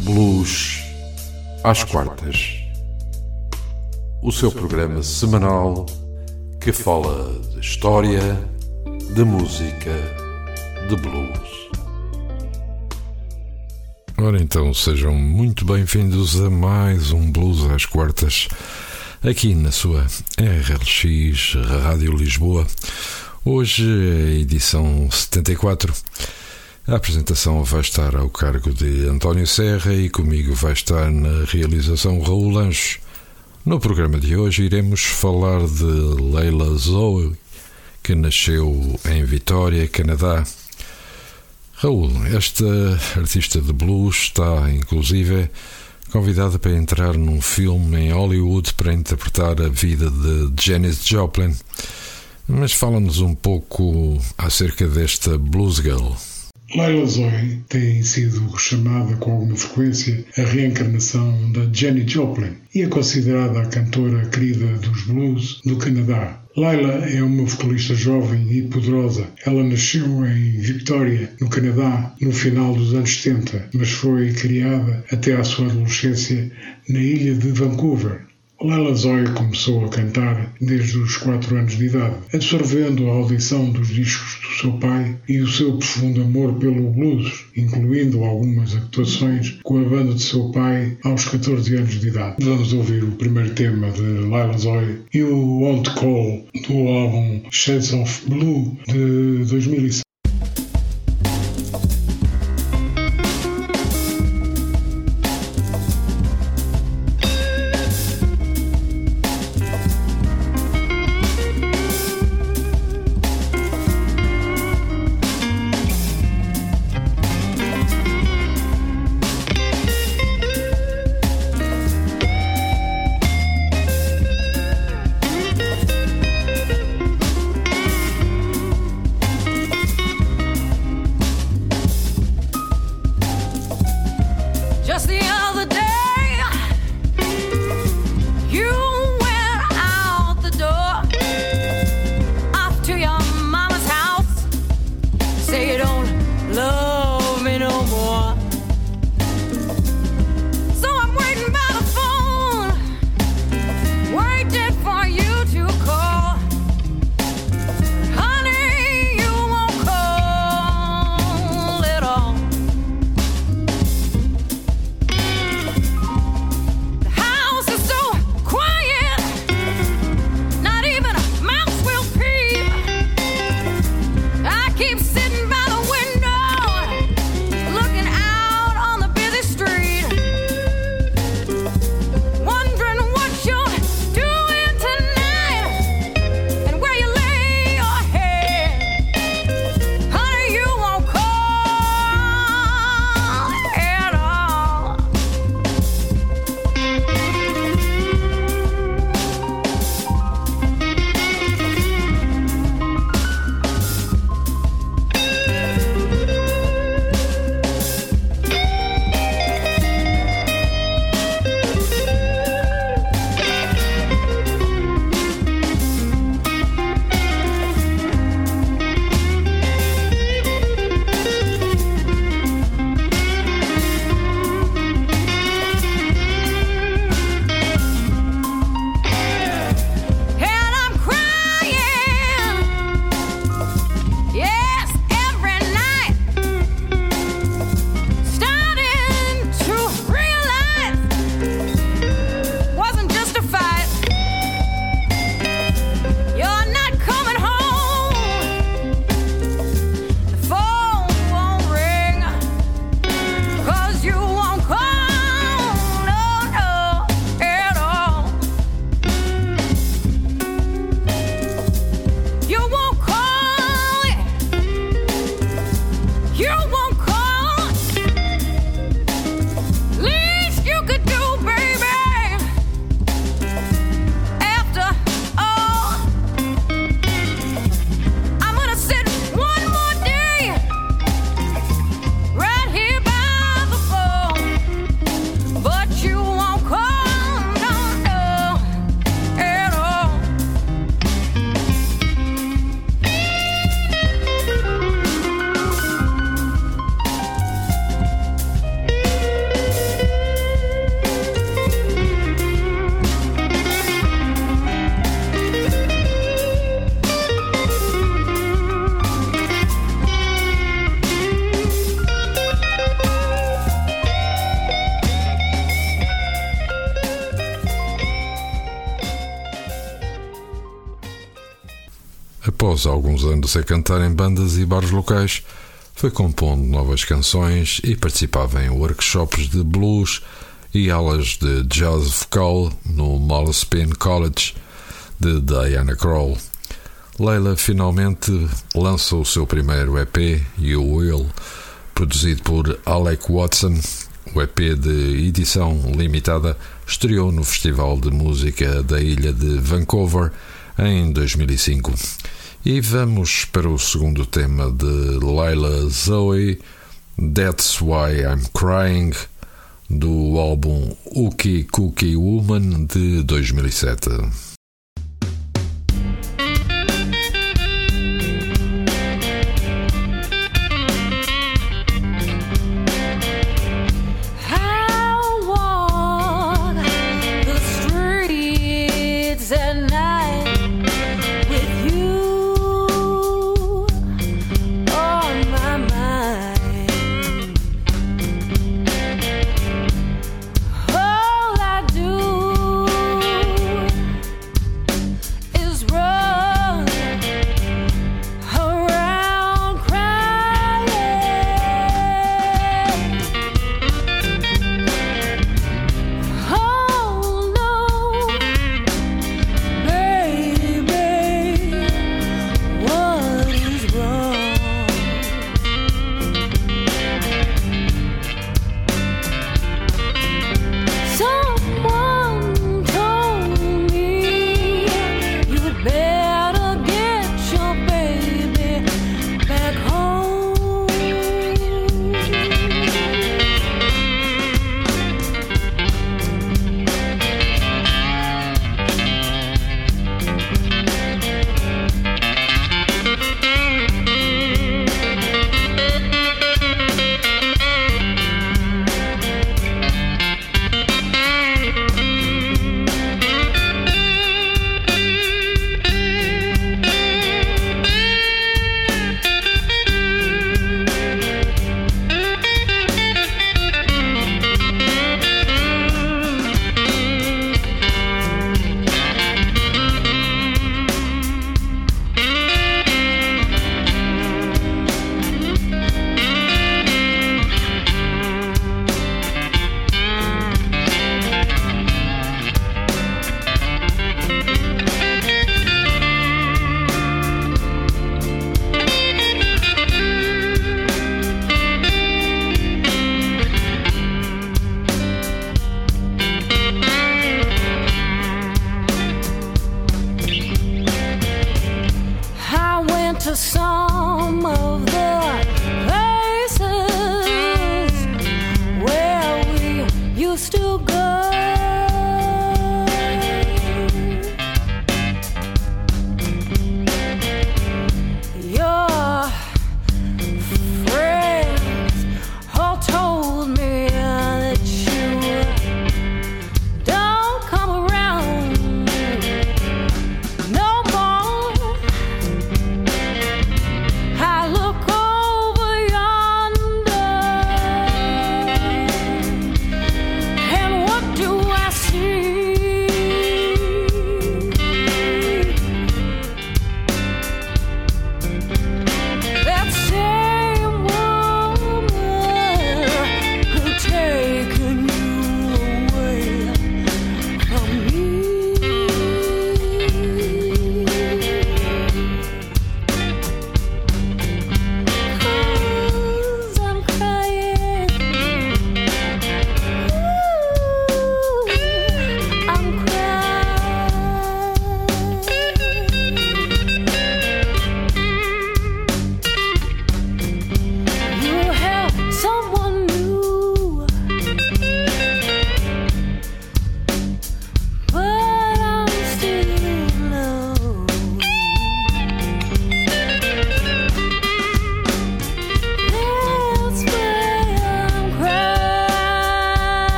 Blues às quartas. O seu programa semanal que fala de história, de música, de blues. Ora então, sejam muito bem-vindos a mais um Blues às quartas, aqui na sua RLX Rádio Lisboa. Hoje edição 74. A apresentação vai estar ao cargo de António Serra e comigo vai estar na realização Raul Lancho. No programa de hoje iremos falar de Leila Zoe, que nasceu em Vitória, Canadá. Raul, esta artista de blues está, inclusive, convidada para entrar num filme em Hollywood para interpretar a vida de Janis Joplin. Mas fala-nos um pouco acerca desta Blues Girl. Laila Zoe tem sido chamada com alguma frequência a reencarnação da Jenny Joplin e é considerada a cantora querida dos blues do Canadá. Laila é uma vocalista jovem e poderosa. Ela nasceu em Victoria, no Canadá, no final dos anos 70, mas foi criada até à sua adolescência na ilha de Vancouver, Lala Zoe começou a cantar desde os 4 anos de idade, absorvendo a audição dos discos do seu pai e o seu profundo amor pelo blues, incluindo algumas actuações com a banda de seu pai aos 14 anos de idade. Vamos ouvir o primeiro tema de Lila Zoe o Won't Call do álbum Shades of Blue de 2007. Após alguns anos a cantar em bandas e bares locais, foi compondo novas canções e participava em workshops de blues e aulas de jazz vocal no Malspin College de Diana Krall. Leila finalmente lança o seu primeiro EP, You Will, produzido por Alec Watson. O EP de edição limitada estreou no Festival de Música da Ilha de Vancouver em 2005. E vamos para o segundo tema de Laila Zoe, That's Why I'm Crying, do álbum Uki Cookie Woman de 2007.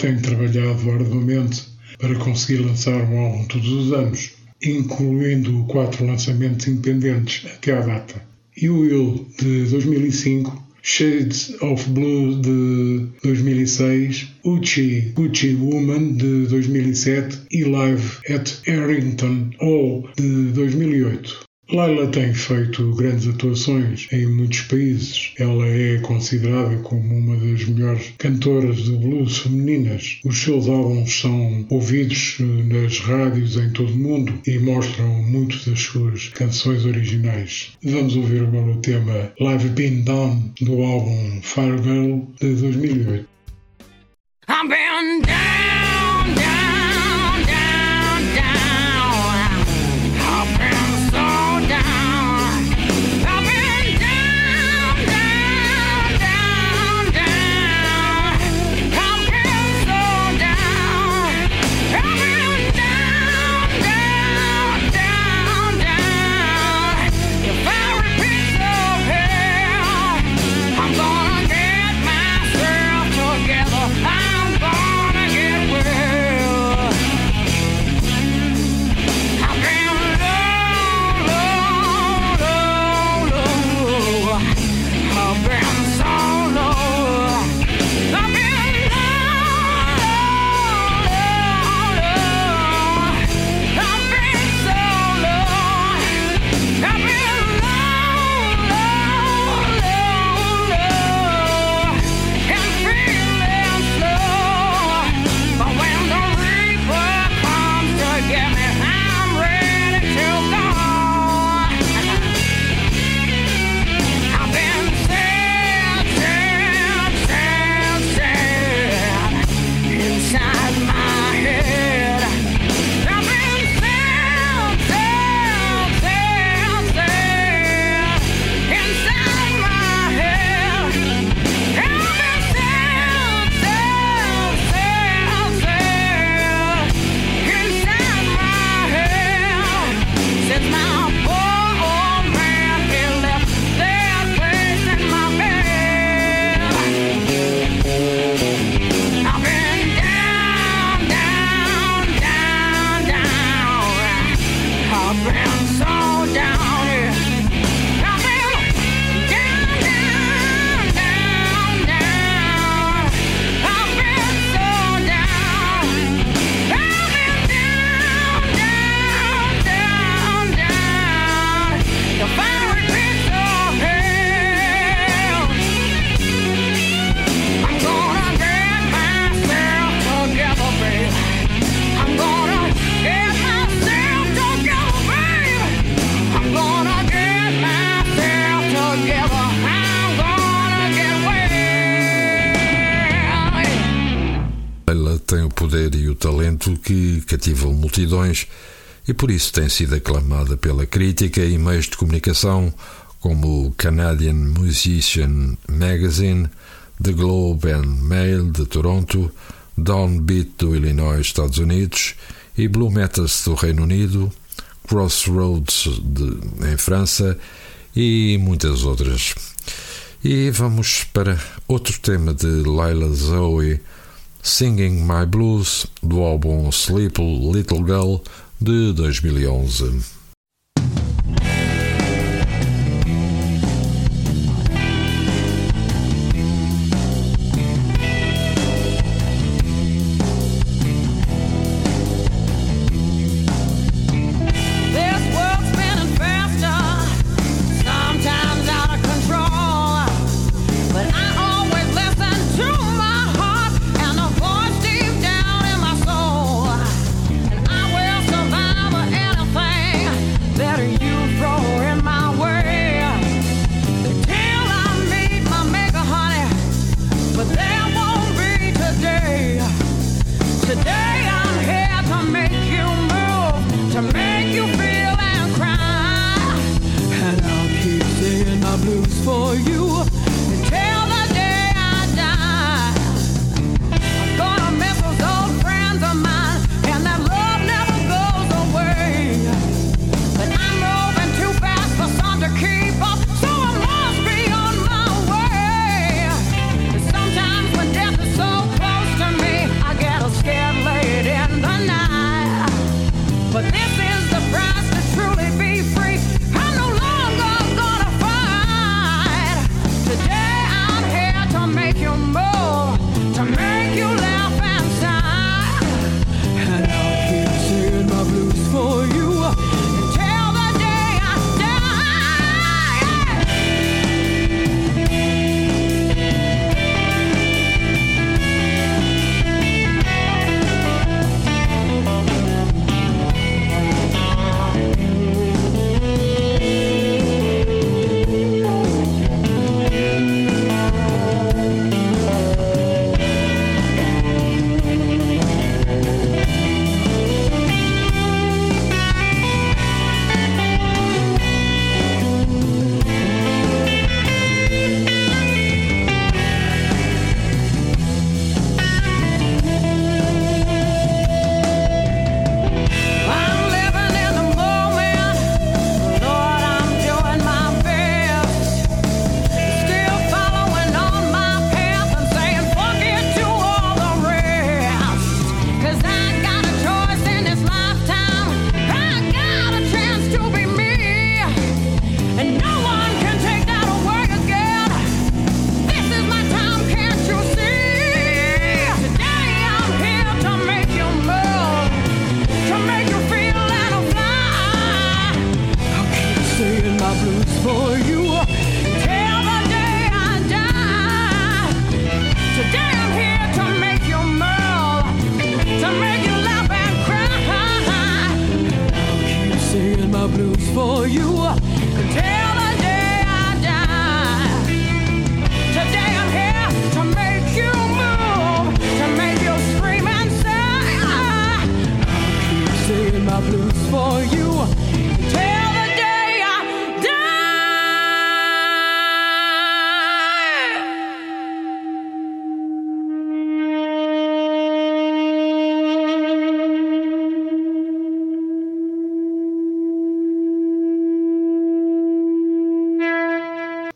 Tem trabalhado arduamente para conseguir lançar um álbum todos os anos, incluindo quatro lançamentos independentes até à data. You Will, de 2005, Shades of Blue de 2006, Uchi Gucci Woman de 2007 e Live at Arrington Hall de 2008. Laila tem feito grandes atuações em muitos países. Ela é considerada como uma das melhores cantoras de blues femininas. Os seus álbuns são ouvidos eh, nas rádios em todo o mundo e mostram muitas das suas canções originais. Vamos ouvir agora o tema Live Been Done do álbum Fire Girl de 2008. I'm down, down. Que cativam multidões e por isso tem sido aclamada pela crítica e meios de comunicação como o Canadian Musician Magazine, The Globe and Mail de Toronto, Downbeat do Illinois, Estados Unidos e Blue Metals do Reino Unido, Crossroads de, em França e muitas outras. E vamos para outro tema de Lila Zoe Singing My Blues do álbum Sleep Little Girl de 2011.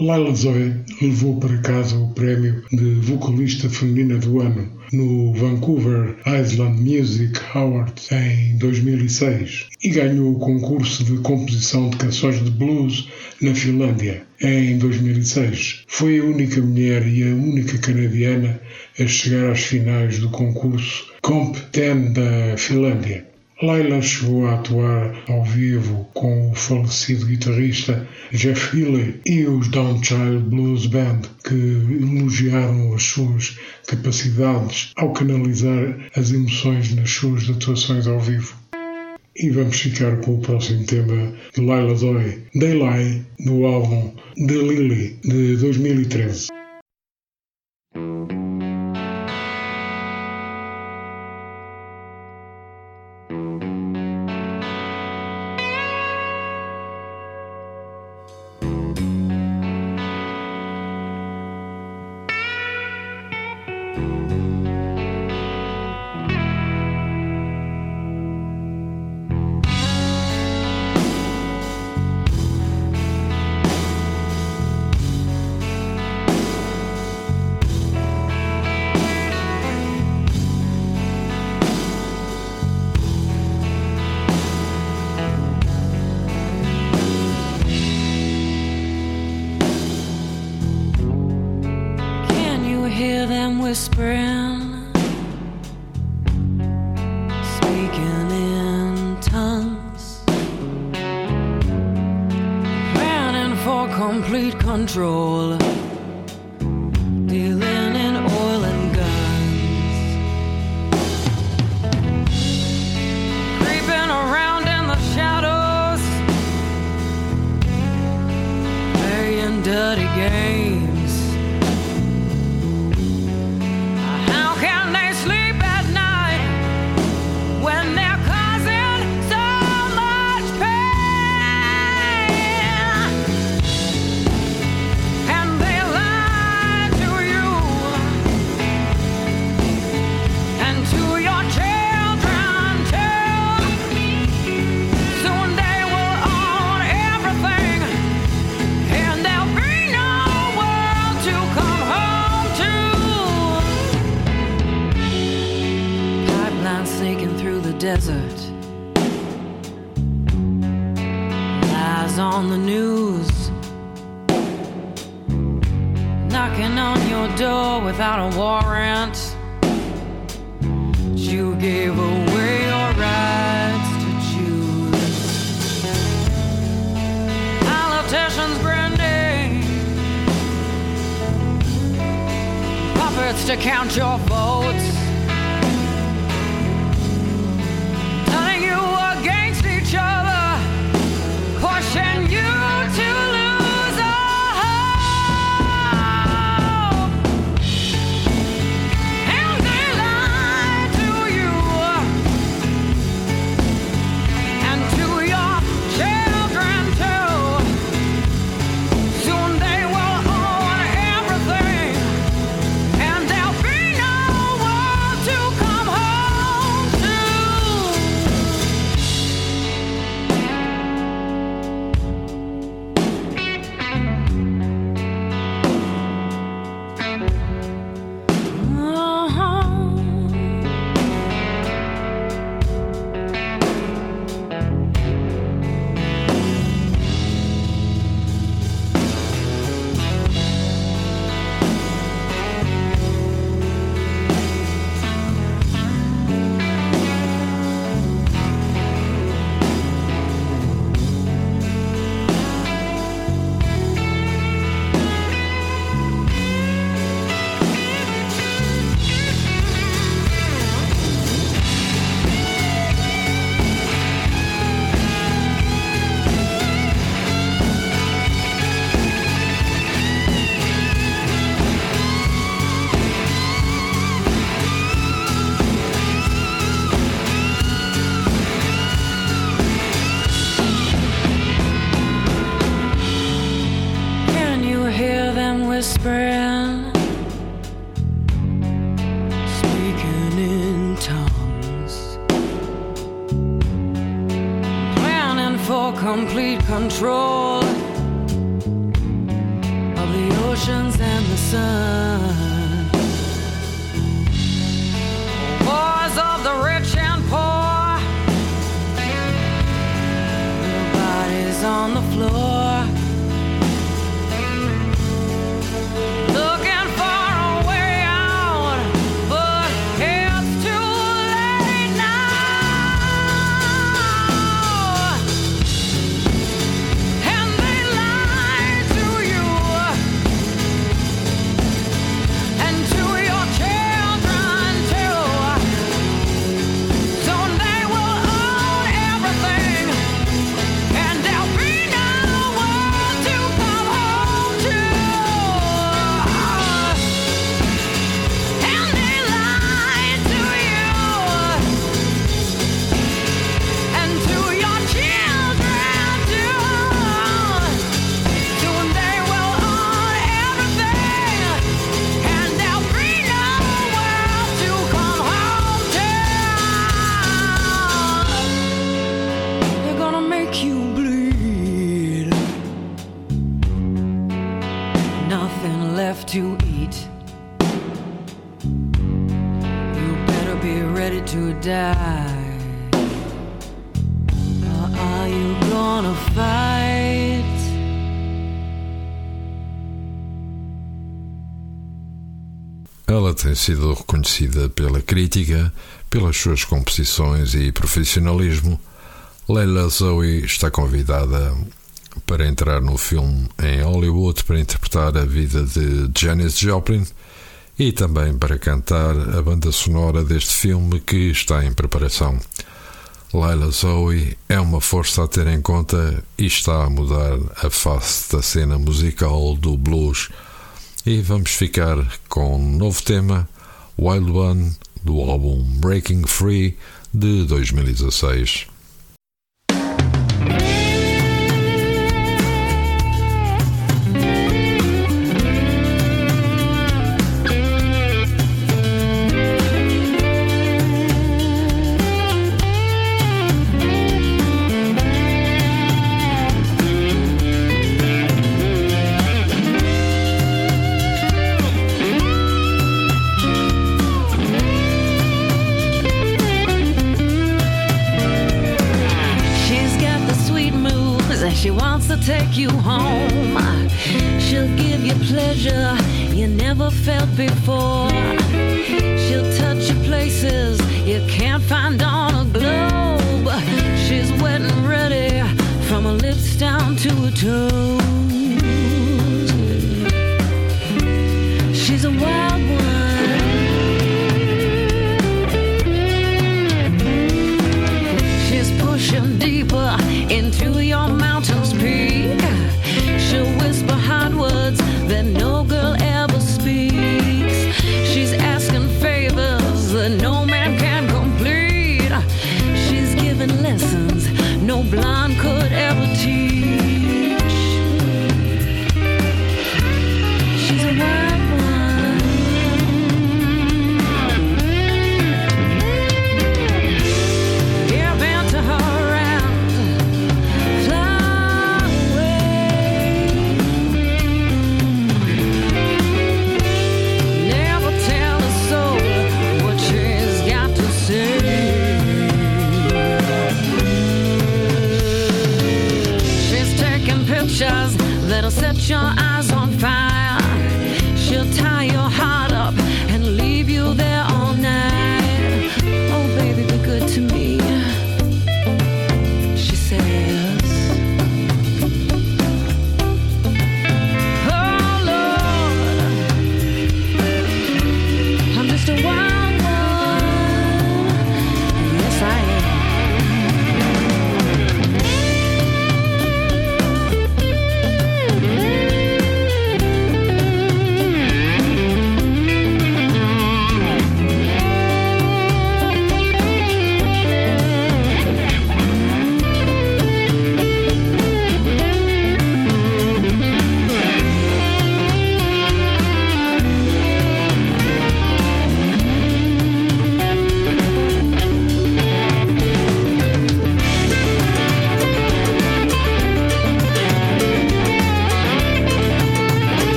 Laila Zoe levou para casa o prémio de vocalista feminina do ano no Vancouver Island Music Awards em 2006 e ganhou o concurso de composição de canções de blues na Finlândia em 2006. Foi a única mulher e a única canadiana a chegar às finais do concurso Comp 10 da Finlândia. Laila chegou a atuar ao vivo com o falecido guitarrista Jeff Healey e os Downchild Blues Band, que elogiaram as suas capacidades ao canalizar as emoções nas suas atuações ao vivo. E vamos ficar com o próximo tema de Laila Zoe, Daylight, do álbum The Lily, de 2013. whispering. knocking on your door without a warrant. You gave away your rights to choose. Politicians grinning, puppets to count your votes. To eat. You better be ready to die. Or are you gonna fight? Ela tem sido reconhecida pela crítica, pelas suas composições e profissionalismo. Leila Zoe está convidada para entrar no filme em Hollywood para interpretar a vida de Janis Joplin e também para cantar a banda sonora deste filme que está em preparação. Laila Zoe é uma força a ter em conta e está a mudar a face da cena musical do blues. E vamos ficar com um novo tema, Wild One, do álbum Breaking Free de 2016. Down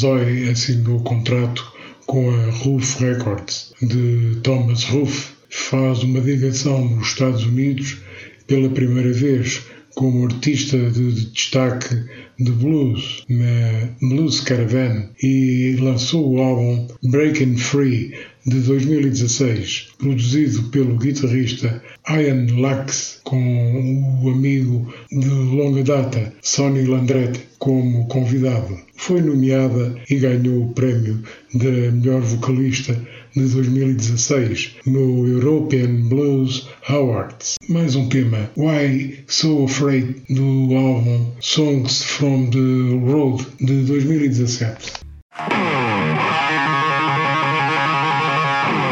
temos assinou contrato com a Roof Records de Thomas Roof. Faz uma digressão nos Estados Unidos pela primeira vez como artista de destaque de blues na Blues Caravan e lançou o álbum Breaking Free de 2016, produzido pelo guitarrista Ian Lax com o amigo de longa data Sonny Landret como convidado. Foi nomeada e ganhou o prémio de melhor vocalista de 2016 no European Blues Awards. Mais um tema, Why So Afraid, do álbum Songs from the Road de 2017. Oh, my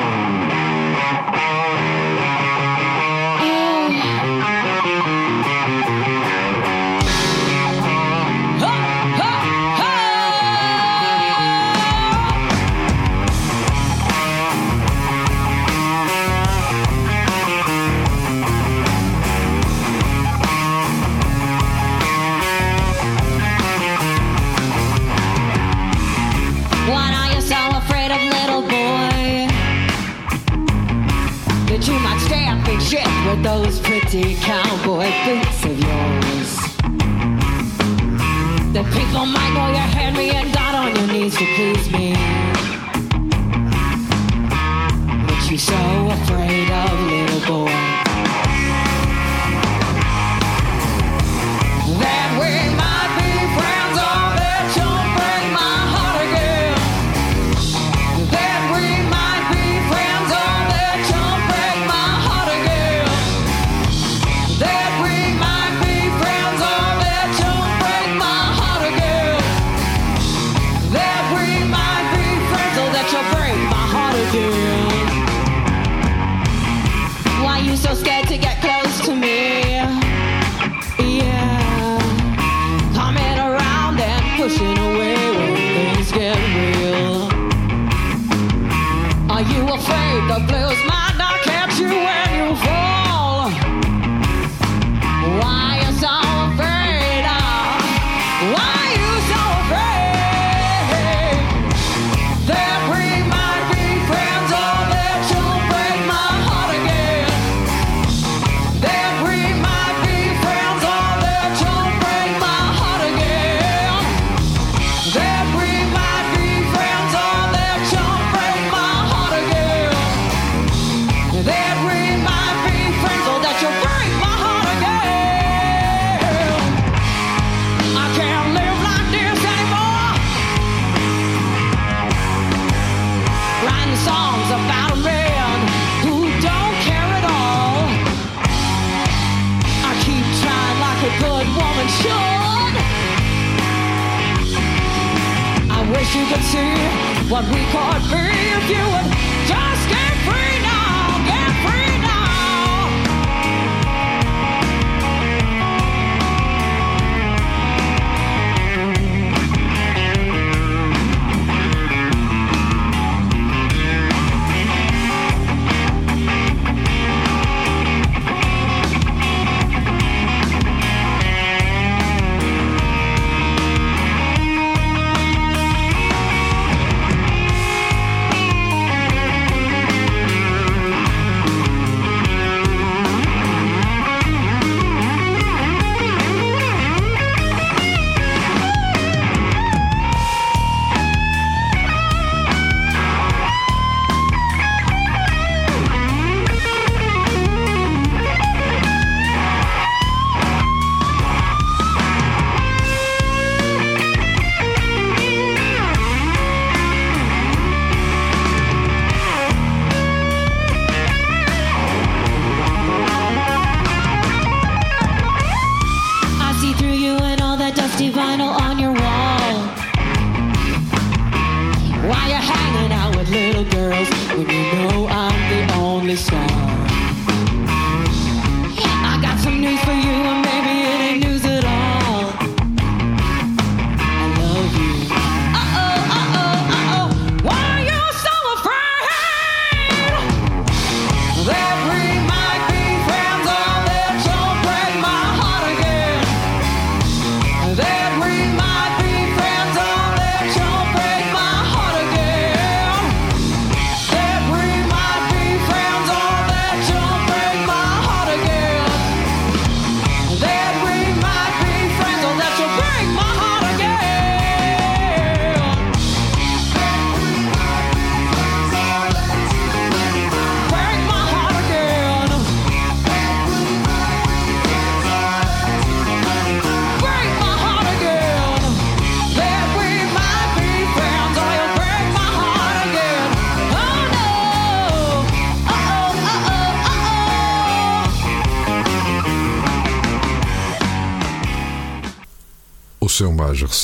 God.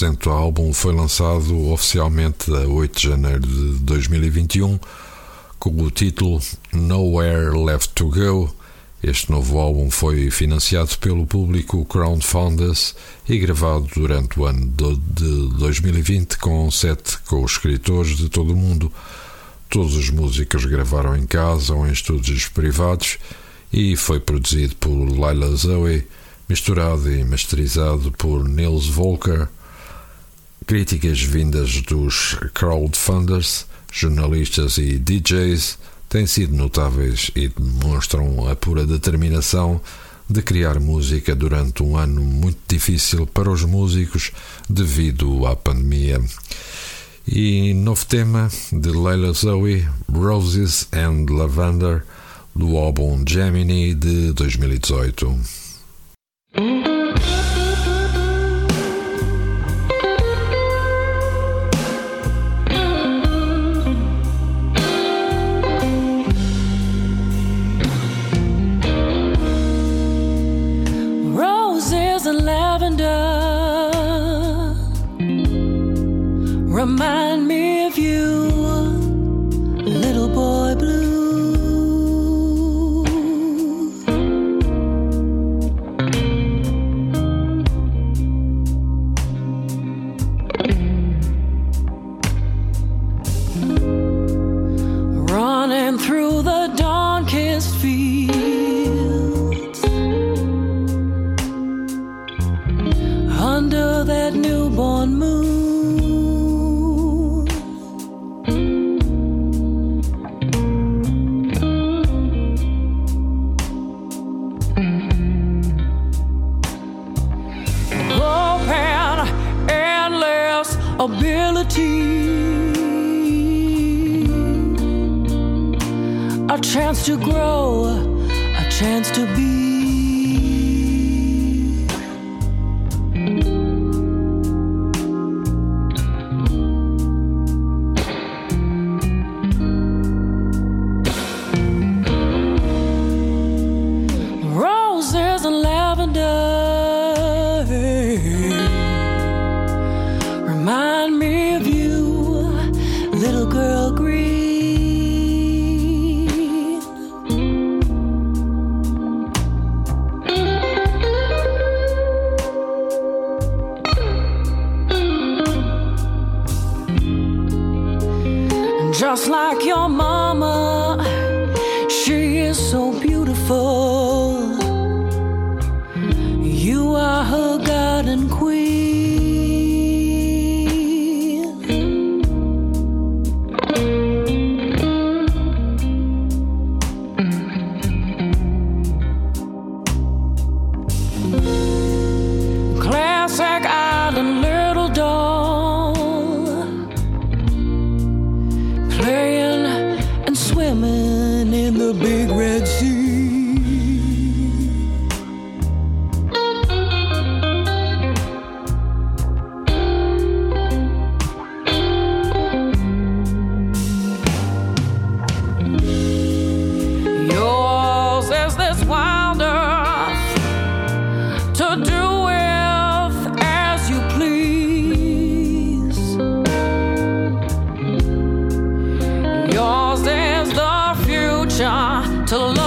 100%. Álbum foi lançado oficialmente a 8 de janeiro de 2021 com o título Nowhere Left to Go. Este novo álbum foi financiado pelo público Crowdfunders e gravado durante o ano de 2020 com sete co-escritores de todo o mundo. Todos os músicos gravaram em casa ou em estúdios privados e foi produzido por Lila Zoe, misturado e masterizado por Nils Volker Críticas vindas dos crowdfunders, jornalistas e DJs têm sido notáveis e demonstram a pura determinação de criar música durante um ano muito difícil para os músicos devido à pandemia. E novo tema de Leila Zoe, Roses and Lavender, do álbum Gemini de 2018. Remind chance to grow, a chance to be. To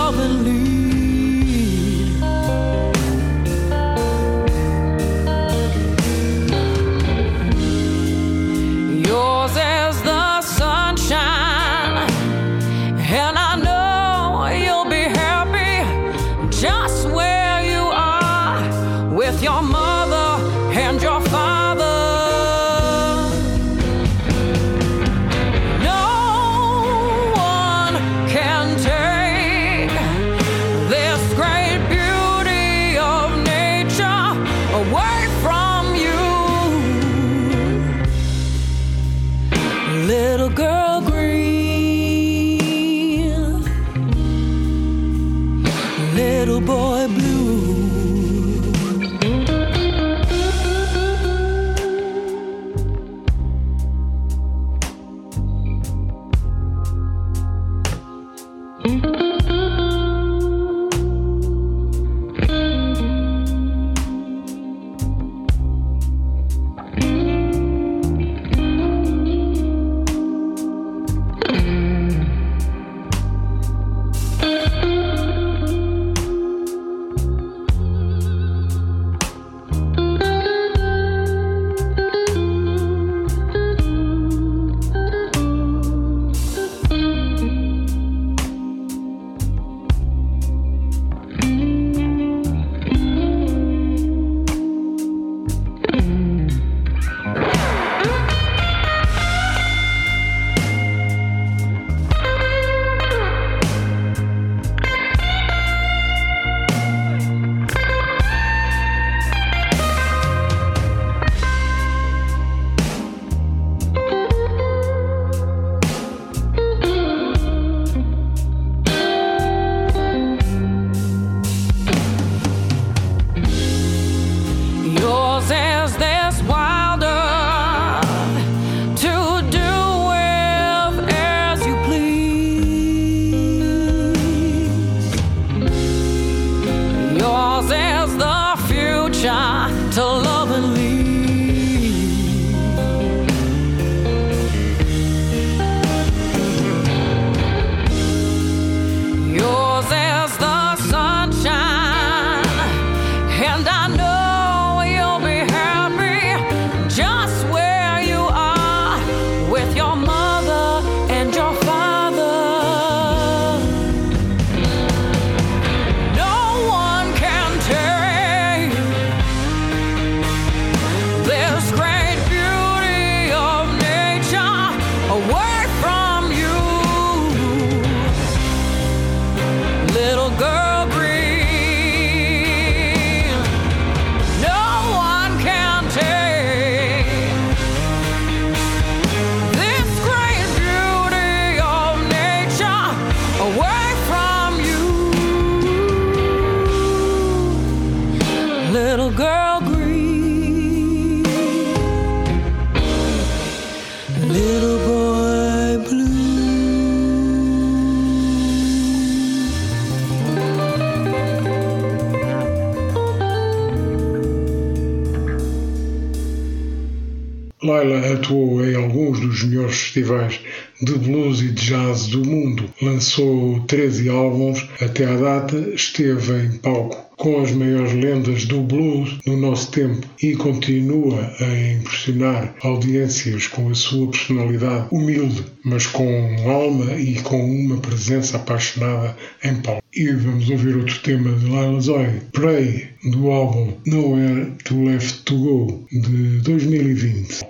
Laila atuou em alguns dos melhores festivais de blues e de jazz do mundo. Lançou 13 álbuns, até à data esteve em palco com as maiores lendas do blues no nosso tempo e continua a impressionar audiências com a sua personalidade humilde, mas com alma e com uma presença apaixonada em palco. E vamos ouvir outro tema de Lila Zoe, Pray, do álbum Nowhere to Left to Go, de 2020.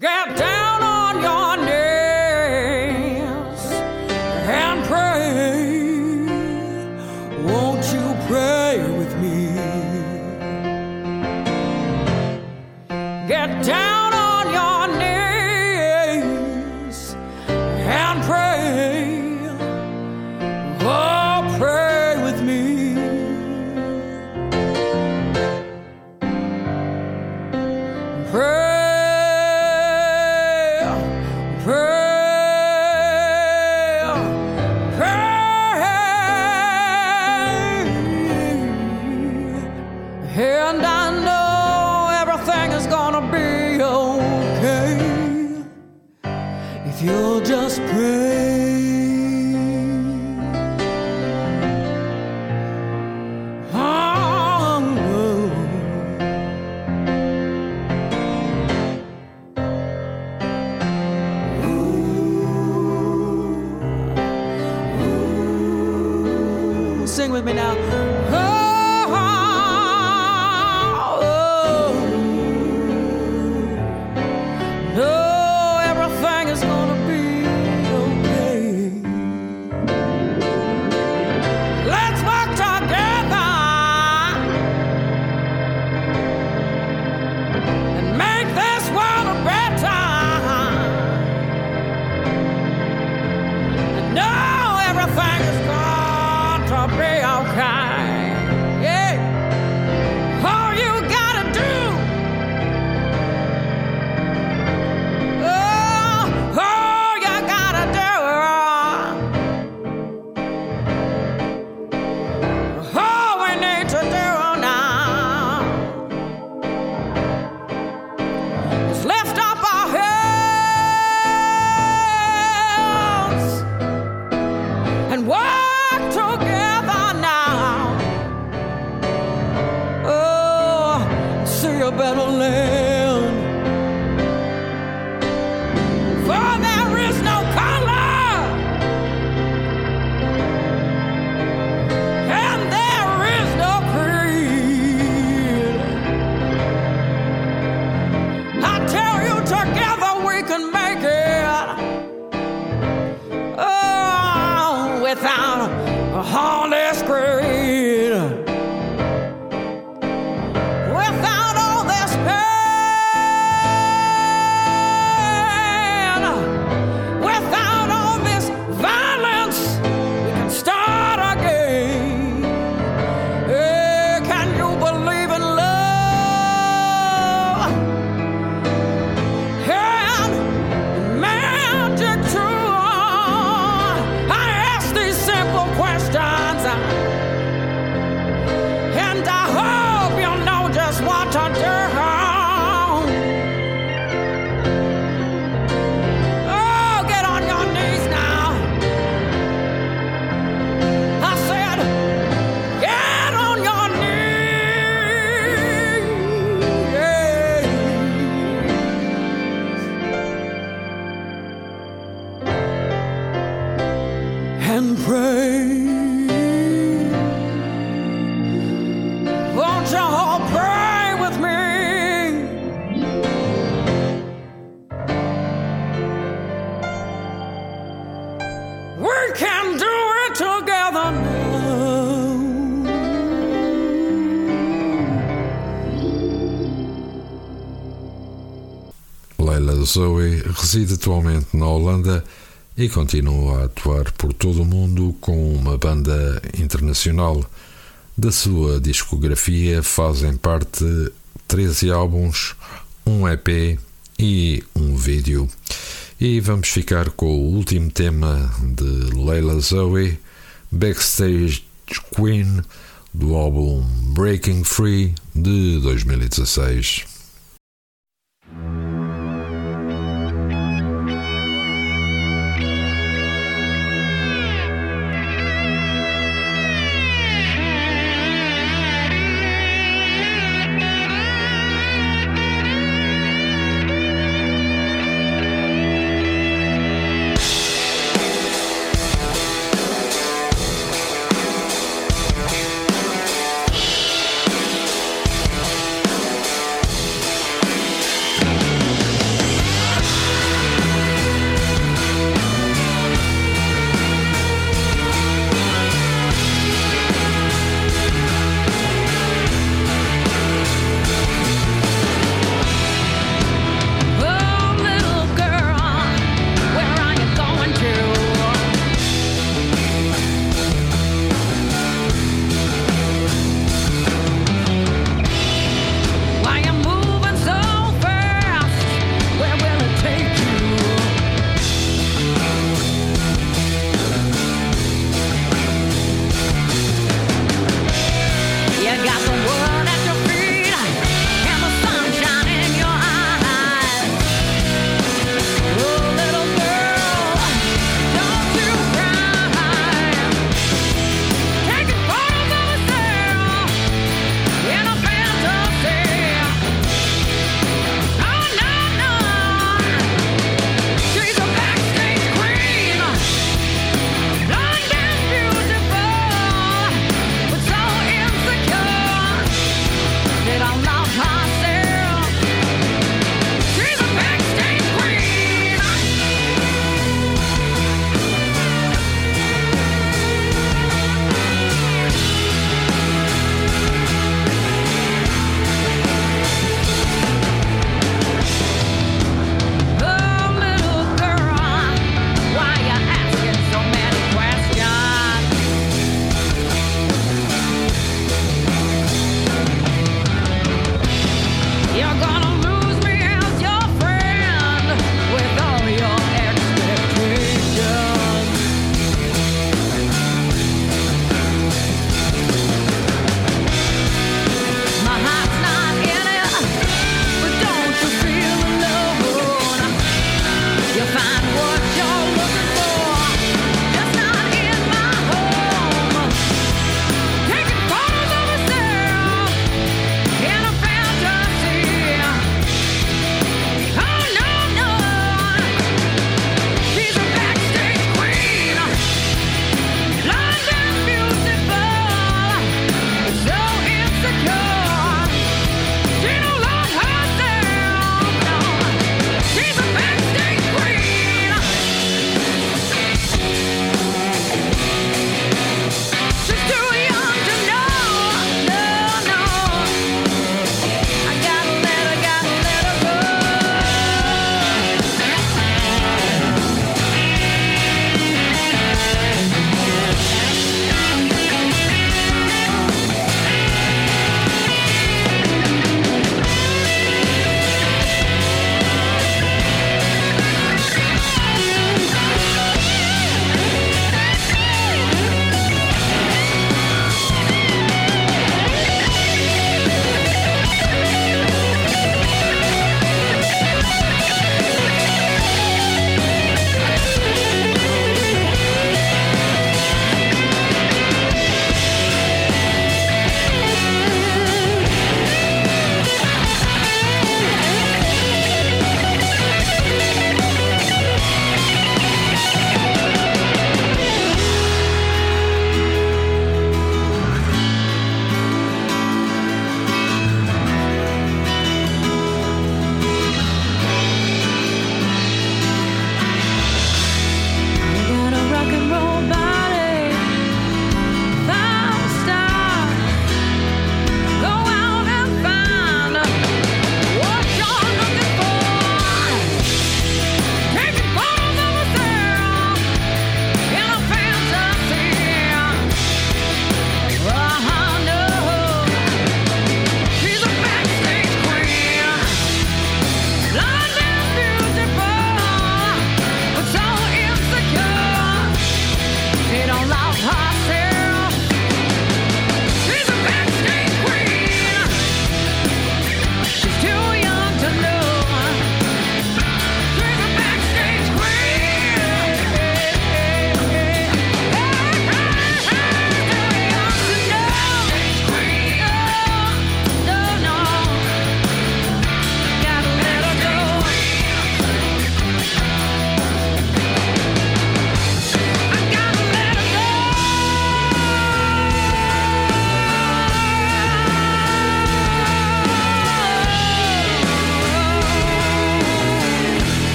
Get down on your knees. Zoe reside atualmente na Holanda e continua a atuar por todo o mundo com uma banda internacional. Da sua discografia fazem parte 13 álbuns, um EP e um vídeo. E vamos ficar com o último tema de Leila Zoe, Backstage Queen, do álbum Breaking Free de 2016.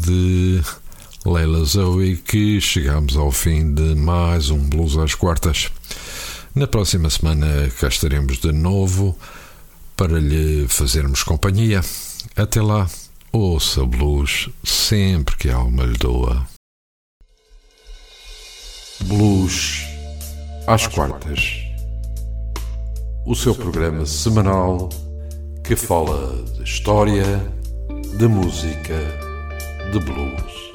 De Leila Zoe que chegamos ao fim de mais um Blues às Quartas. Na próxima semana cá estaremos de novo para lhe fazermos companhia. Até lá, ouça blues sempre que a alma lhe doa. Blues às quartas. O seu programa semanal que fala de história, de música, de blues.